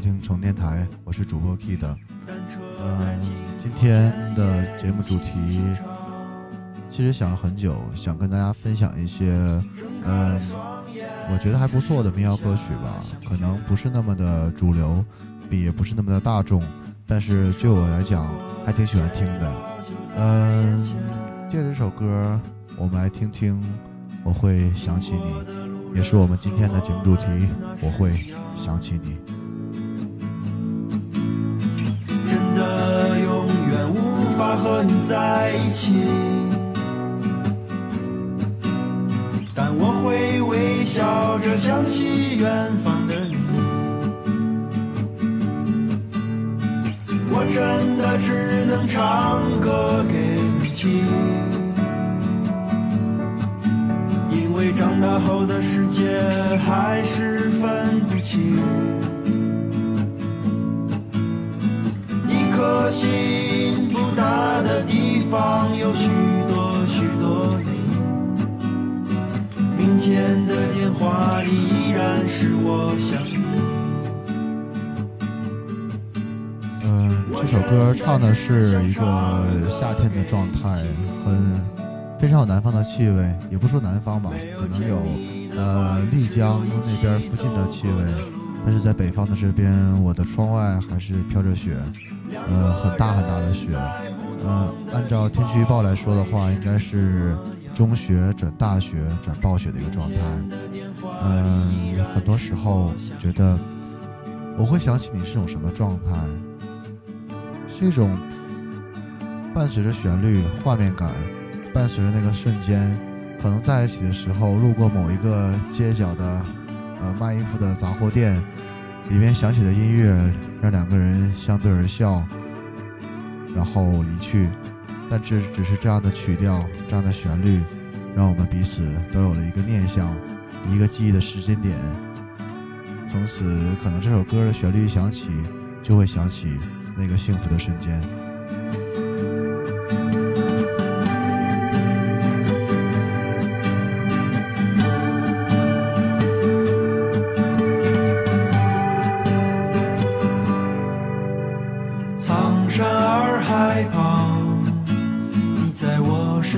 听成电台，我是主播 Kid。呃，今天的节目主题其实想了很久，想跟大家分享一些，嗯，我觉得还不错的民谣歌曲吧，可能不是那么的主流，也不是那么的大众。但是对我来讲，还挺喜欢听的。嗯，借着这首歌，我们来听听《我会想起你》，也是我们今天的节目主题。我会想起你。你在一起，但我会微笑着想起远方的你。我真的只能唱歌给你听，因为长大后的世界还是分不清。一颗心大的地方有许多许多，明天的电话里依然是我想你。这首歌唱的是一个夏天的状态，很非常有南方的气味，也不说南方吧，可能有呃丽江那边附近的气味，但是在北方的这边，我的窗外还是飘着雪，呃很大很大的雪，呃按照天气预报来说的话，应该是中雪转大雪转暴雪的一个状态，嗯很多时候觉得我会想起你是种什么状态。是一种伴随着旋律、画面感，伴随着那个瞬间，可能在一起的时候，路过某一个街角的呃卖衣服的杂货店，里面响起的音乐让两个人相对而笑，然后离去。但这只是这样的曲调、这样的旋律，让我们彼此都有了一个念想，一个记忆的时间点。从此，可能这首歌的旋律一响起，就会想起。那个幸福的瞬间。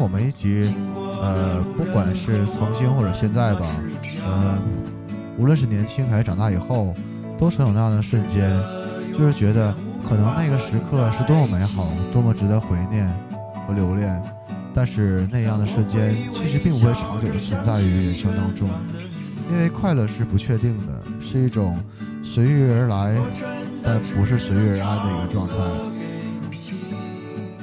我们一集，呃，不管是曾经或者现在吧，呃，无论是年轻还是长大以后。都曾有那样的瞬间，就是觉得可能那个时刻是多么美好，多么值得怀念和留恋。但是那样的瞬间其实并不会长久的存在于人生当中，因为快乐是不确定的，是一种随遇而来，但不是随遇而安的一个状态。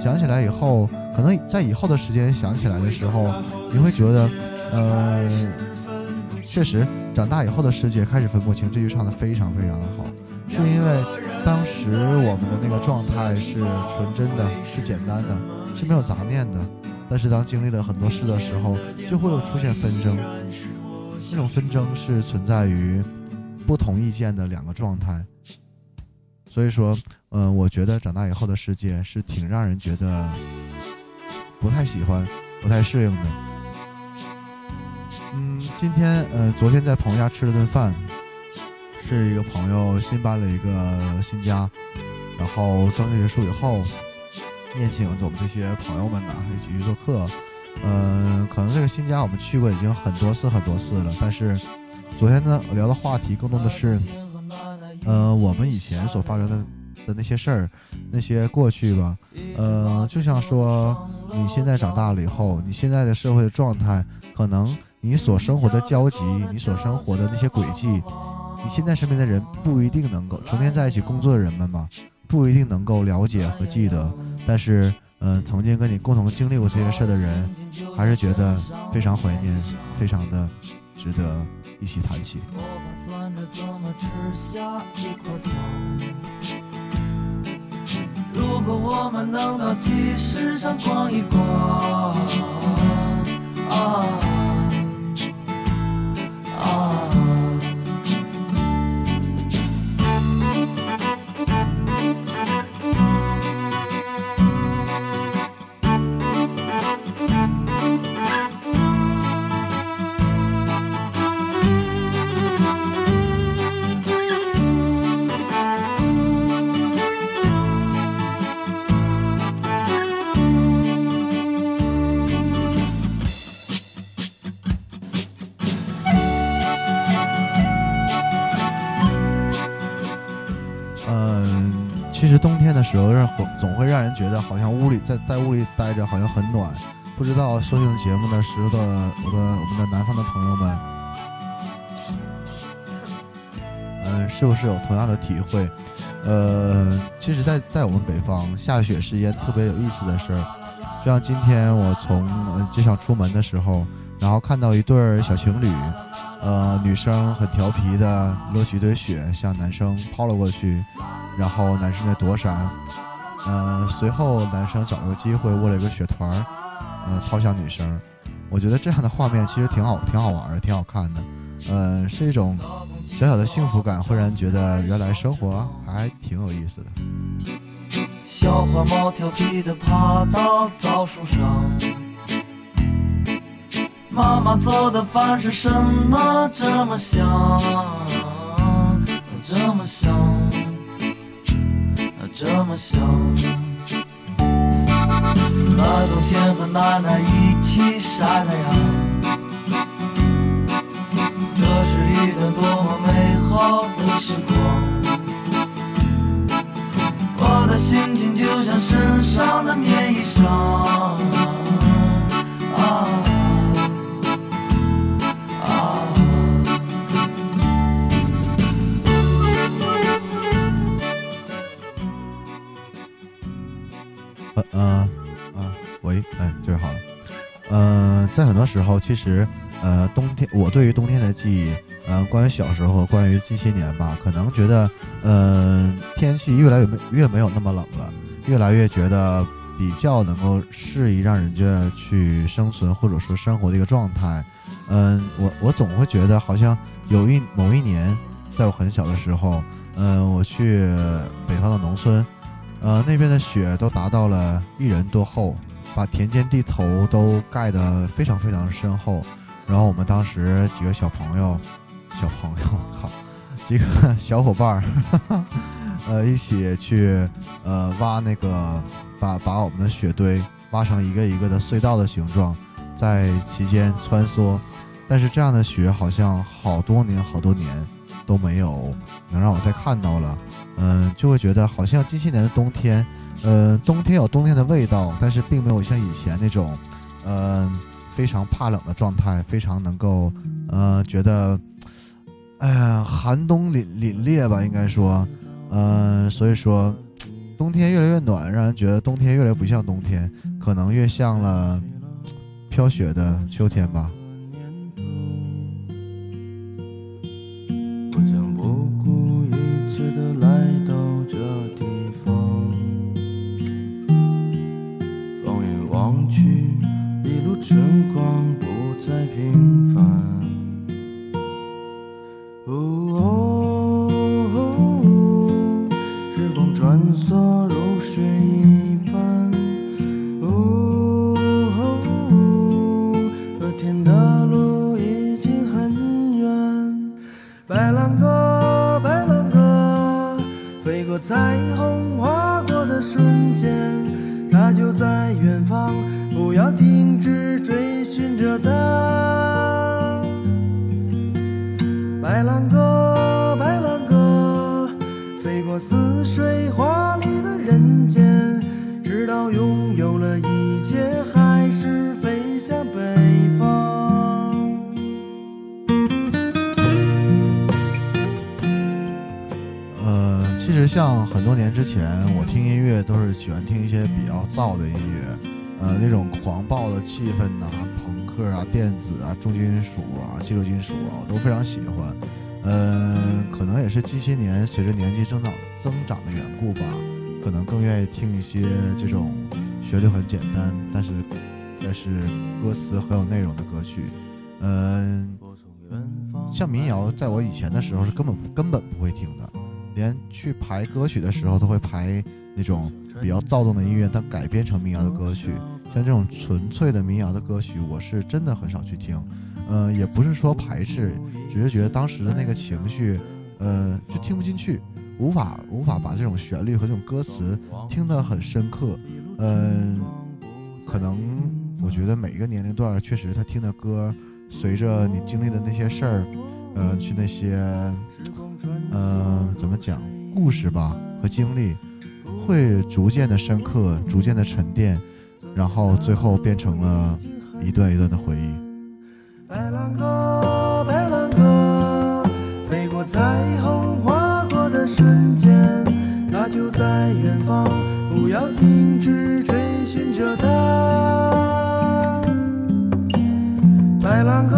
想起来以后，可能在以后的时间想起来的时候，你会觉得，呃，确实。长大以后的世界开始分不清，这句唱的非常非常的好，是因为当时我们的那个状态是纯真的，是简单的，是没有杂念的。但是当经历了很多事的时候，就会有出现纷争。这种纷争是存在于不同意见的两个状态。所以说，嗯，我觉得长大以后的世界是挺让人觉得不太喜欢、不太适应的。嗯，今天呃，昨天在朋友家吃了顿饭，是一个朋友新搬了一个新家，然后装修结束以后，宴请我们这些朋友们呢一起去做客。嗯，可能这个新家我们去过已经很多次很多次了，但是昨天呢聊的话题更多的是，呃，我们以前所发生的的那些事儿，那些过去吧。呃，就像说你现在长大了以后，你现在的社会状态可能。你所生活的交集，你所生活的那些轨迹，你现在身边的人不一定能够成天在一起工作的人们嘛，不一定能够了解和记得，但是，嗯，曾经跟你共同经历过这些事的人，还是觉得非常怀念，非常的值得一起谈起。如果我们能到集市上逛一逛，啊啊。其实冬天的时候让总会让人觉得好像屋里在在屋里待着好像很暖，不知道收听节目的时候的我的我们的南方的朋友们，嗯，是不是有同样的体会？呃，其实，在在我们北方下雪是一件特别有意思的事儿。就像今天我从街上出门的时候，然后看到一对小情侣，呃，女生很调皮的落起一堆雪向男生抛了过去。然后男生在躲闪，呃，随后男生找了个机会握了一个雪团儿，呃，抛向女生。我觉得这样的画面其实挺好，挺好玩的，挺好看的，呃，是一种小小的幸福感，忽然觉得原来生活还挺有意思的。小花猫调皮的爬到枣树上，妈妈做的饭是什么这么香，么想，那冬天和奶奶一起晒太阳，这是一段多么美好的时光。我的心情就像身上的棉衣裳，在很多时候，其实，呃，冬天我对于冬天的记忆，嗯，关于小时候，关于近些年吧，可能觉得，嗯，天气越来越没越没有那么冷了，越来越觉得比较能够适宜让人家去生存或者说生活的一个状态。嗯，我我总会觉得好像有一某一年，在我很小的时候，嗯，我去北方的农村，呃，那边的雪都达到了一人多厚。把田间地头都盖得非常非常深厚，然后我们当时几个小朋友，小朋友，靠，几个小伙伴儿，呃，一起去呃挖那个，把把我们的雪堆挖成一个一个的隧道的形状，在其间穿梭。但是这样的雪好像好多年好多年都没有能让我再看到了，嗯，就会觉得好像近些年的冬天。呃，冬天有冬天的味道，但是并没有像以前那种，呃，非常怕冷的状态，非常能够，呃，觉得，哎呀，寒冬凛凛冽吧，应该说，呃，所以说，冬天越来越暖，让人觉得冬天越来越不像冬天，可能越像了飘雪的秋天吧。我想之前，我听音乐都是喜欢听一些比较燥的音乐，呃，那种狂暴的气氛呐，朋克啊、电子啊、重金属啊、激流金属啊，我都非常喜欢。嗯，可能也是近些年随着年纪增长增长的缘故吧，可能更愿意听一些这种旋律很简单，但是但是歌词很有内容的歌曲。嗯，像民谣，在我以前的时候是根本根本不会听的，连去排歌曲的时候都会排那种比较躁动的音乐，但改编成民谣的歌曲。像这种纯粹的民谣的歌曲，我是真的很少去听。嗯，也不是说排斥，只是觉得当时的那个情绪，呃，就听不进去，无法无法把这种旋律和这种歌词听得很深刻。嗯，可能我觉得每一个年龄段确实他听的歌。随着你经历的那些事儿，呃，去那些，呃，怎么讲故事吧和经历，会逐渐的深刻，逐渐的沉淀，然后最后变成了一段一段的回忆。白兰鸽，白兰鸽，飞过彩虹划过的瞬间，它就在远方，不要停止追寻着它。白兰鸽，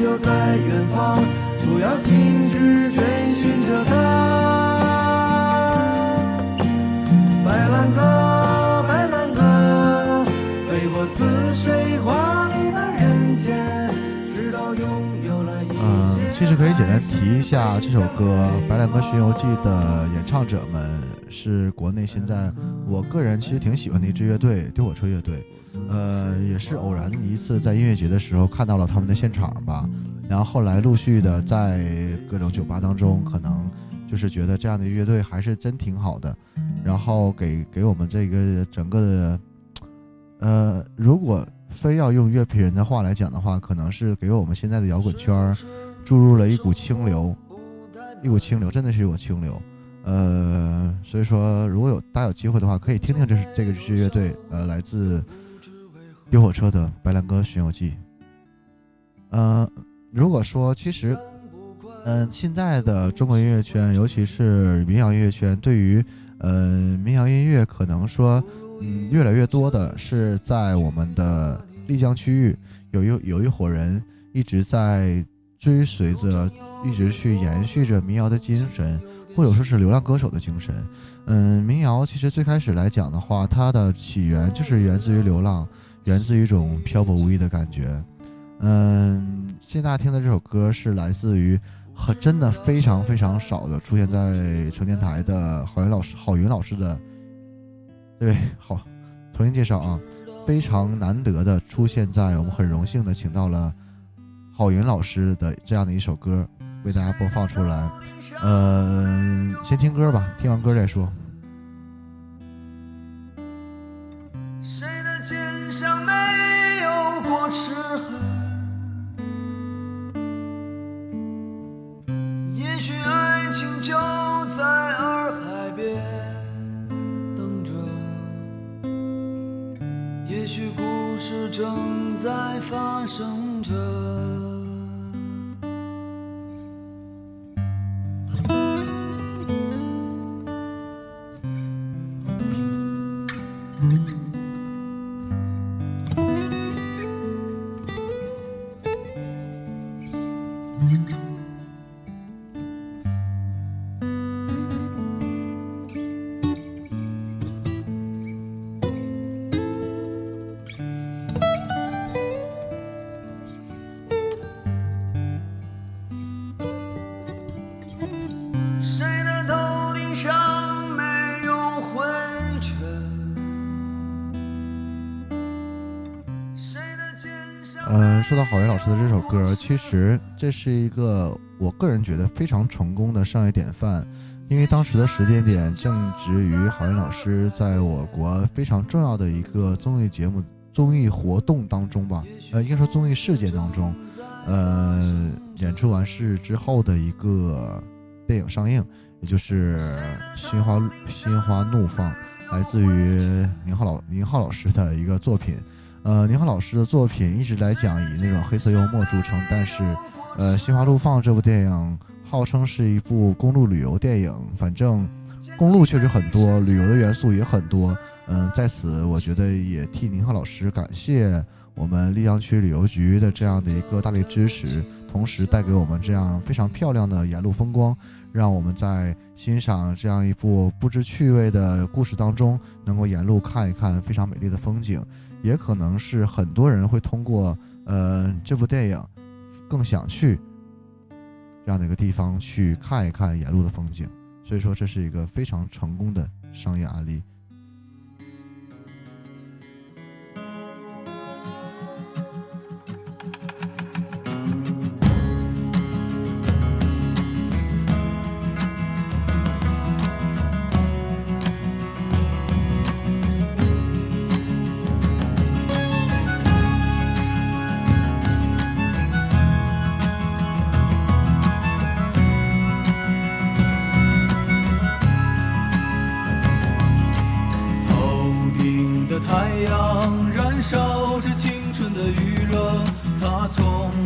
就在远方，不要停止追寻着他。白兰鸽，白兰鸽飞过似水华丽的人间，直到拥有了一。其实可以简单提一下这首歌，白兰鸽巡游记的演唱者们。是国内现在我个人其实挺喜欢的一支乐队——丢火车乐队。呃，也是偶然一次在音乐节的时候看到了他们的现场吧，然后后来陆续的在各种酒吧当中，可能就是觉得这样的乐队还是真挺好的，然后给给我们这个整个的，呃，如果非要用乐评人的话来讲的话，可能是给我们现在的摇滚圈。注入了一股清流，一股清流，真的是一股清流。呃，所以说，如果有大家有机会的话，可以听听这是这个支乐队，呃，来自丢火车的《白兰鸽巡游记》。呃，如果说其实，嗯，现在的中国音乐圈，尤其是民谣音乐圈，对于呃民谣音乐，可能说，嗯，越来越多的是在我们的丽江区域，有一有一伙人一直在。追随着，一直去延续着民谣的精神，或者说是流浪歌手的精神。嗯，民谣其实最开始来讲的话，它的起源就是源自于流浪，源自于一种漂泊无依的感觉。嗯，现在听的这首歌是来自于很真的非常非常少的出现在成天台的郝云老师，郝云老师的，对，好，重新介绍啊，非常难得的出现在我们很荣幸的请到了。郝云老师的这样的一首歌，为大家播放出来。呃，先听歌吧，听完歌再说。说郝云老师的这首歌，其实这是一个我个人觉得非常成功的商业典范，因为当时的时间点正值于郝云老师在我国非常重要的一个综艺节目综艺活动当中吧，呃，应该说综艺事件当中，呃，演出完事之后的一个电影上映，也就是《心花心花怒放》，来自于宁浩老宁浩老师的一个作品。呃，宁浩老师的作品一直来讲以那种黑色幽默著称，但是，呃，《心花怒放》这部电影号称是一部公路旅游电影，反正公路确实很多，旅游的元素也很多。嗯，在此我觉得也替宁浩老师感谢我们丽江区旅游局的这样的一个大力支持，同时带给我们这样非常漂亮的沿路风光，让我们在欣赏这样一部不知趣味的故事当中，能够沿路看一看非常美丽的风景。也可能是很多人会通过呃这部电影，更想去这样的一个地方去看一看沿路的风景，所以说这是一个非常成功的商业案例。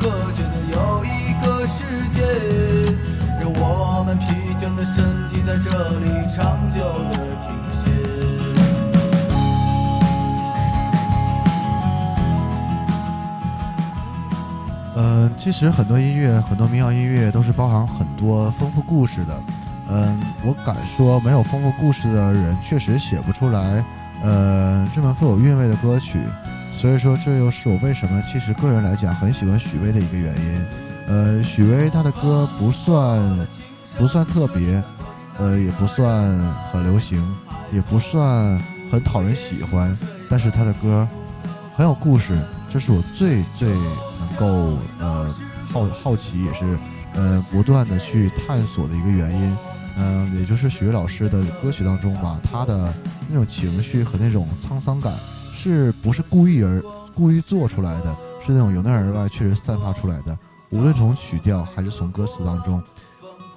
隔绝的又一个世界，让我们疲倦的身体在这里长久的停歇。嗯其实很多音乐，很多民谣音乐都是包含很多丰富故事的。嗯，我敢说，没有丰富故事的人确实写不出来，呃，这么富有韵味的歌曲。所以说，这又是我为什么其实个人来讲很喜欢许巍的一个原因。呃，许巍他的歌不算不算特别，呃，也不算很流行，也不算很讨人喜欢，但是他的歌很有故事，这是我最最能。够呃好好奇也是呃不断的去探索的一个原因，嗯，也就是许巍老师的歌曲当中吧，他的那种情绪和那种沧桑感，是不是故意而故意做出来的？是那种由内而外确实散发出来的。无论从曲调还是从歌词当中，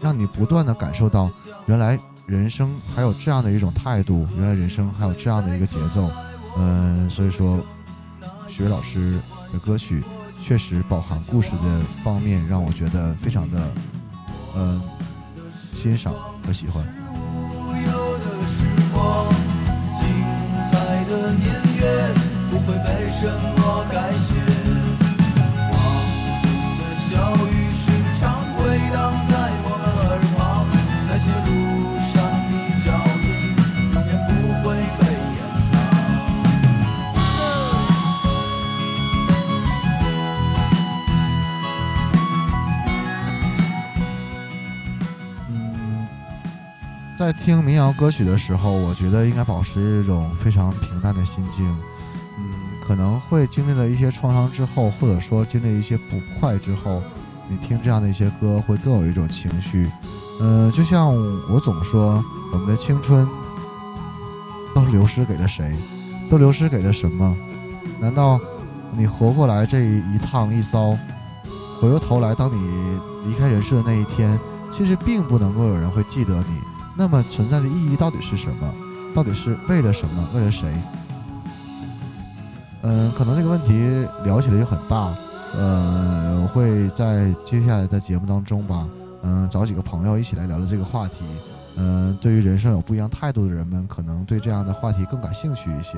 让你不断的感受到，原来人生还有这样的一种态度，原来人生还有这样的一个节奏。嗯，所以说，许巍老师的歌曲。确实，饱含故事的方面让我觉得非常的，嗯，欣赏和喜欢。听民谣歌曲的时候，我觉得应该保持一种非常平淡的心境。嗯，可能会经历了一些创伤之后，或者说经历一些不快之后，你听这样的一些歌会更有一种情绪。嗯，就像我总说，我们的青春都流失给了谁？都流失给了什么？难道你活过来这一趟一遭，回过头来，当你离开人世的那一天，其实并不能够有人会记得你。那么存在的意义到底是什么？到底是为了什么？为了谁？嗯，可能这个问题聊起来就很大。呃，我会在接下来的节目当中吧，嗯，找几个朋友一起来聊聊这个话题。嗯，对于人生有不一样态度的人们，可能对这样的话题更感兴趣一些。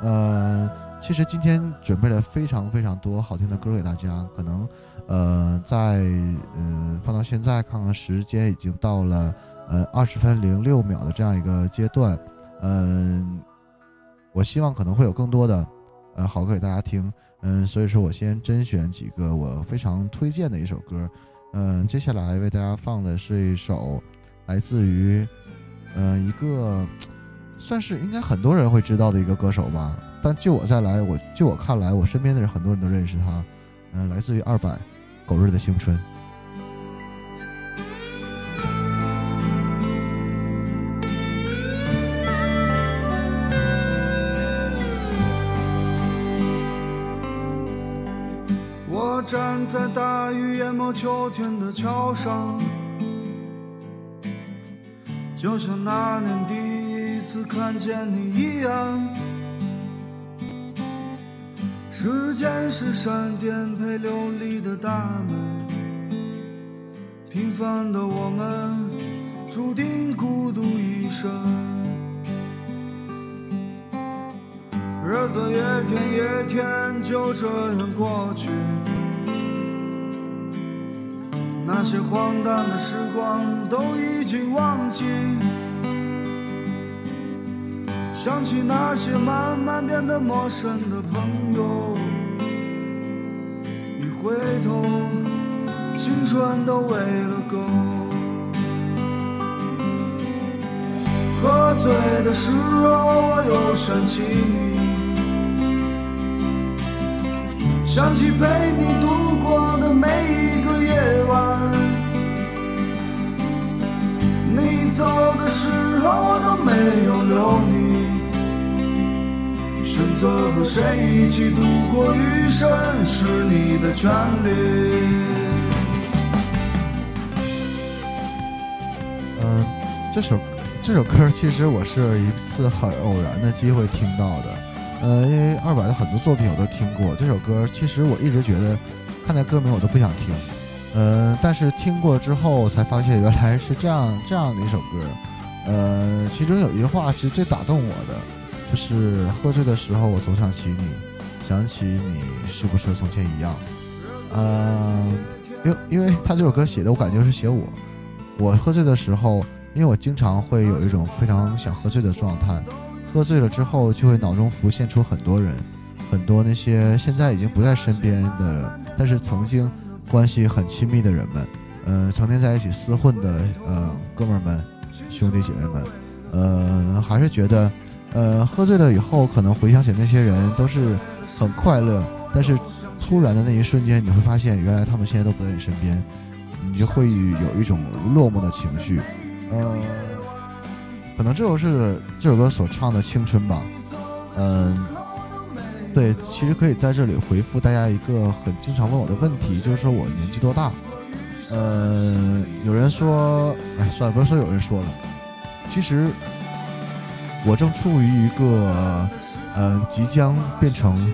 呃，其实今天准备了非常非常多好听的歌给大家。可能，呃，在嗯放到现在，看看时间已经到了。呃，二十分零六秒的这样一个阶段，嗯，我希望可能会有更多的，呃好歌给大家听。嗯，所以说我先甄选几个我非常推荐的一首歌。嗯，接下来为大家放的是一首来自于，呃，一个算是应该很多人会知道的一个歌手吧。但就我再来，我就我看来，我身边的人很多人都认识他。嗯，来自于二百，狗日的青春。我站在大雨淹没秋天的桥上，就像那年第一次看见你一样。时间是扇颠沛流离的大门，平凡的我们注定孤独一生。日子一天一天就这样过去，那些荒诞的时光都已经忘记。想起那些慢慢变得陌生的朋友，一回头，青春都喂了狗。喝醉的时候，我又想起你，想起陪你度过一起度过余生是你的权利。嗯，这首这首歌其实我是一次很偶然的机会听到的。呃，因为二百的很多作品我都听过，这首歌其实我一直觉得看在歌名我都不想听。呃，但是听过之后才发现原来是这样这样的一首歌。呃，其中有一句话是最打动我的。就是喝醉的时候，我总想起你，想起你是不是和从前一样？嗯，因为因为他这首歌写的，我感觉是写我。我喝醉的时候，因为我经常会有一种非常想喝醉的状态，喝醉了之后就会脑中浮现出很多人，很多那些现在已经不在身边的，但是曾经关系很亲密的人们，呃，曾经在一起厮混的呃哥们儿们、兄弟姐妹们，呃，还是觉得。呃，喝醉了以后，可能回想起那些人都是很快乐，但是突然的那一瞬间，你会发现原来他们现在都不在你身边，你就会有一种落寞的情绪。呃，可能这就是这首歌所唱的青春吧。嗯，对，其实可以在这里回复大家一个很经常问我的问题，就是说我年纪多大？呃，有人说，哎，算了，不是说有人说了，其实。我正处于一个，嗯，即将变成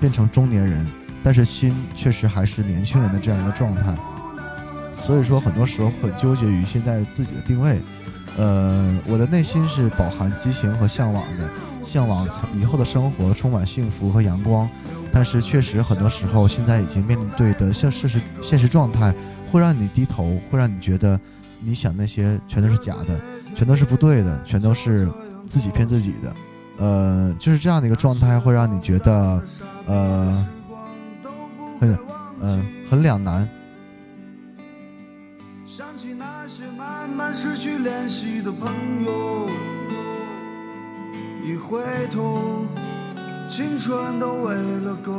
变成中年人，但是心确实还是年轻人的这样一个状态。所以说，很多时候很纠结于现在自己的定位。呃，我的内心是饱含激情和向往的，向往以后的生活充满幸福和阳光。但是，确实很多时候，现在已经面对的现事实现实状态，会让你低头，会让你觉得你想那些全都是假的，全都是不对的，全都是。自己骗自己的，呃，就是这样的一个状态，会让你觉得，呃，很，嗯，很两难。想起那些慢慢失去联系的朋友，一回头，青春都喂了狗。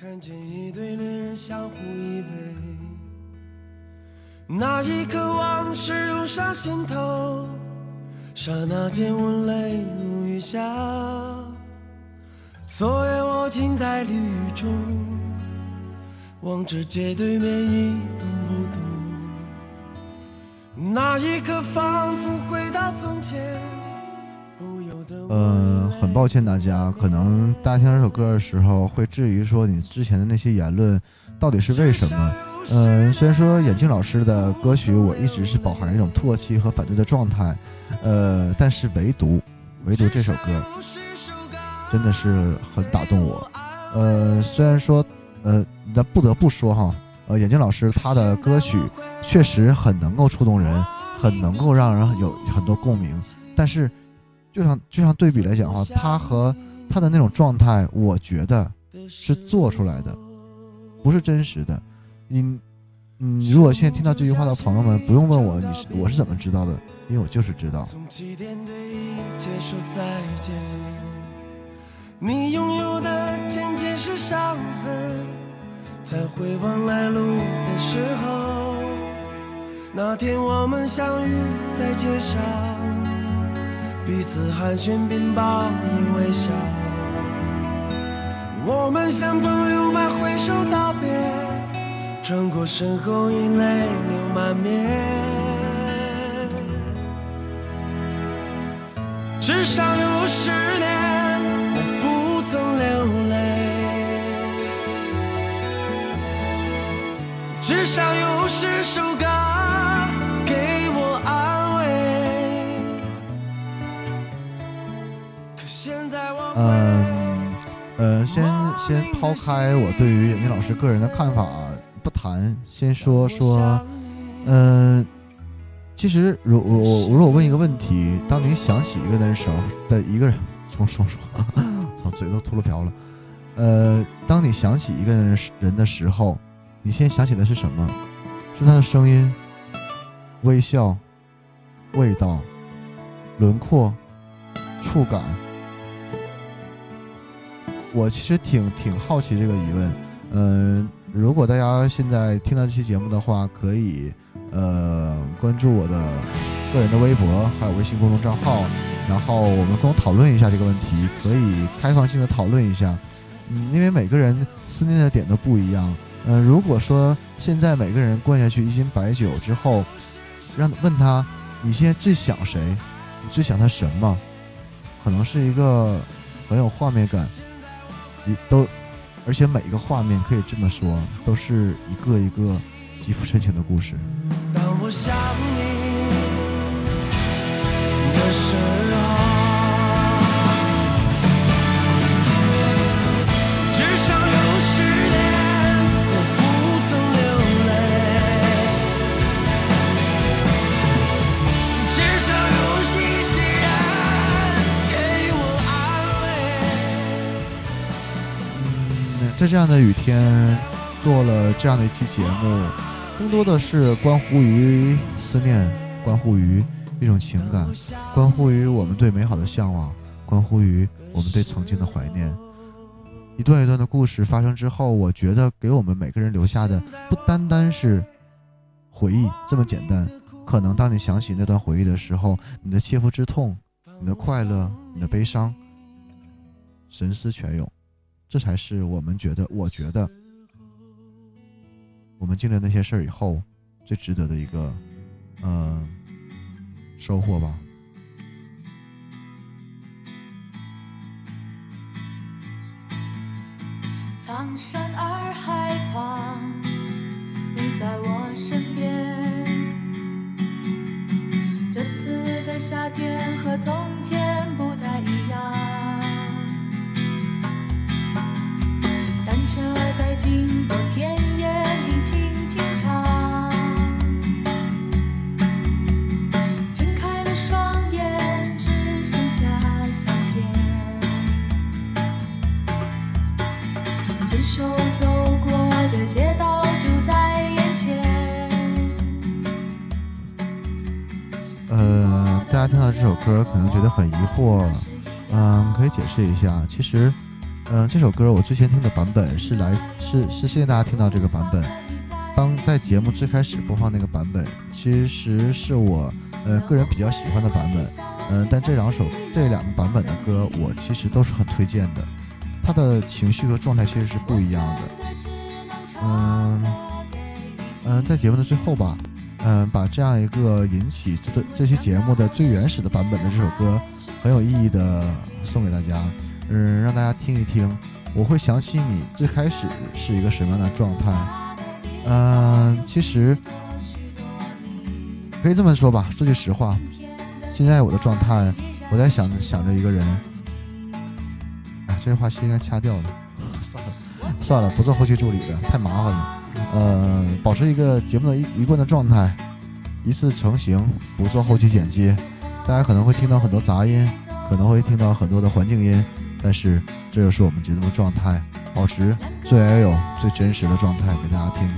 看见一对恋人相互依偎。那一刻，往事涌上心头，刹那间，我泪如雨下。昨夜我静在绿中，望着街对面一动不动。那一刻，仿佛回到从前。嗯，很抱歉大家，可能大家听这首歌的时候会质疑说，你之前的那些言论到底是为什么？嗯，虽然说眼镜老师的歌曲我一直是饱含一种唾弃和反对的状态，呃，但是唯独唯独这首歌真的是很打动我。呃，虽然说，呃，但不得不说哈，呃，眼镜老师他的歌曲确实很能够触动人，很能够让人有很多共鸣。但是，就像就像对比来讲的话，他和他的那种状态，我觉得是做出来的，不是真实的。你，嗯，如果现在听到这句话的朋友们，不用问我你是我是怎么知道的，因为我就是知道。从起点对结束再见你拥有的仅仅是伤痕，在回望来路的时候，那天我们相遇在街上，彼此寒暄并报以微笑。我们像朋友般挥手道别，转过身后已泪流满面。至少有十年我不。曾流泪，至少有十首歌给我安慰。可现在我嗯呃，先先抛开我对于严老师个人的看法啊谈，先说说，嗯，其实如我我如果问一个问题，当你想起一个人时候的一个人，从说说。嘴都秃噜瓢了，呃，当你想起一个人人的时候，你先想起的是什么？是他的声音、微笑、味道、轮廓、触感。我其实挺挺好奇这个疑问，嗯，如果大家现在听到这期节目的话，可以呃关注我的个人的微博，还有微信公众账号。然后我们共同讨论一下这个问题，可以开放性的讨论一下，嗯，因为每个人思念的点都不一样，嗯，如果说现在每个人灌下去一斤白酒之后，让问他你现在最想谁，你最想他什么，可能是一个很有画面感，你都，而且每一个画面可以这么说，都是一个一个极富深情的故事。在这样的雨天，做了这样的一期节目，更多的是关乎于思念，关乎于一种情感，关乎于我们对美好的向往，关乎于我们对曾经的怀念。一段一段的故事发生之后，我觉得给我们每个人留下的不单单是回忆这么简单。可能当你想起那段回忆的时候，你的切肤之痛，你的快乐，你的悲伤，神思泉涌。这才是我们觉得，我觉得，我们经历那些事儿以后，最值得的一个，嗯，收获吧。苍山洱海旁，你在我身边。这次的夏天和从前不太一样。车在经过田野里轻轻唱，睁开了双眼，只剩下夏天。牵手走过的街道就在眼前。呃，大家听到这首歌可能觉得很疑惑，嗯，可以解释一下，其实。嗯，这首歌我之前听的版本是来是是现在大家听到这个版本，当在节目最开始播放那个版本，其实是我呃个人比较喜欢的版本。嗯，但这两首这两个版本的歌，我其实都是很推荐的。他的情绪和状态其实是不一样的。嗯嗯，在节目的最后吧，嗯，把这样一个引起这这期节目的最原始的版本的这首歌，很有意义的送给大家。嗯，让大家听一听，我会想起你最开始是一个什么样的状态。嗯，其实可以这么说吧，说句实话，现在我的状态，我在想想着一个人。哎，这句话是应该掐掉的，算了算了，不做后期助理了，太麻烦了。呃，保持一个节目的一一贯的状态，一次成型，不做后期剪辑，大家可能会听到很多杂音，可能会听到很多的环境音，但是这就是我们节目的状态，保持最原有、最真实的状态给大家听。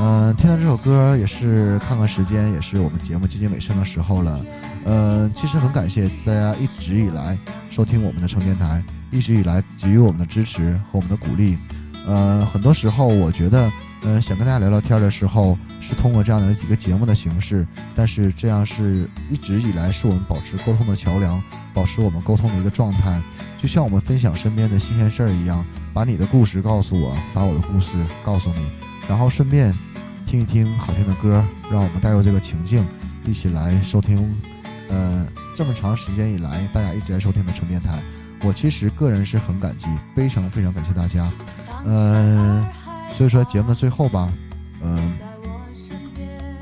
嗯，听到这首歌也是看看时间，也是我们节目接近尾声的时候了。嗯，其实很感谢大家一直以来收听我们的成电台，一直以来给予我们的支持和我们的鼓励。呃，很多时候我觉得，嗯，想跟大家聊聊天的时候，是通过这样的几个节目的形式，但是这样是一直以来是我们保持沟通的桥梁，保持我们沟通的一个状态，就像我们分享身边的新鲜事儿一样，把你的故事告诉我，把我的故事告诉你，然后顺便听一听好听的歌，让我们带入这个情境，一起来收听。呃，这么长时间以来，大家一直在收听的纯电台，我其实个人是很感激，非常非常感谢大家。嗯，所以说节目的最后吧，嗯，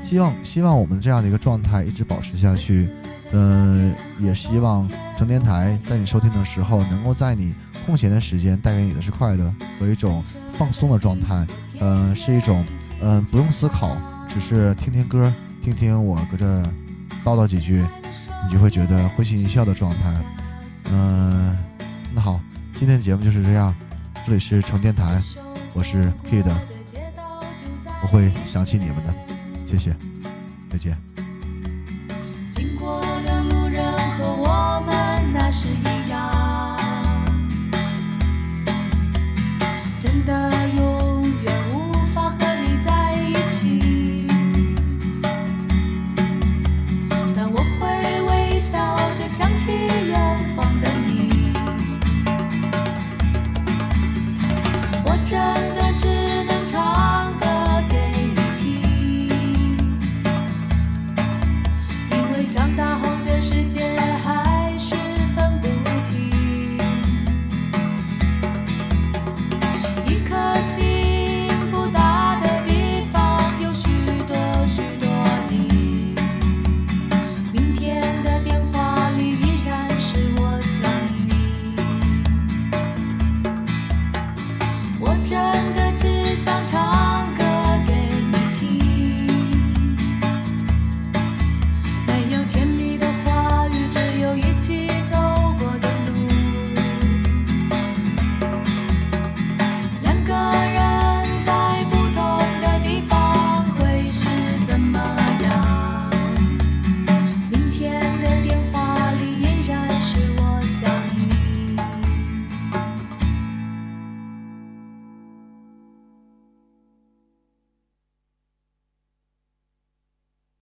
希望希望我们这样的一个状态一直保持下去。嗯，也希望成电台在你收听的时候，能够在你空闲的时间带给你的是快乐和一种放松的状态。嗯，是一种嗯不用思考，只是听听歌，听听我搁这叨叨几句，你就会觉得会心一笑的状态。嗯，那好，今天的节目就是这样。这里是成电台，我是 Kid，我会想起你们的，谢谢，再见。经过是一样。真的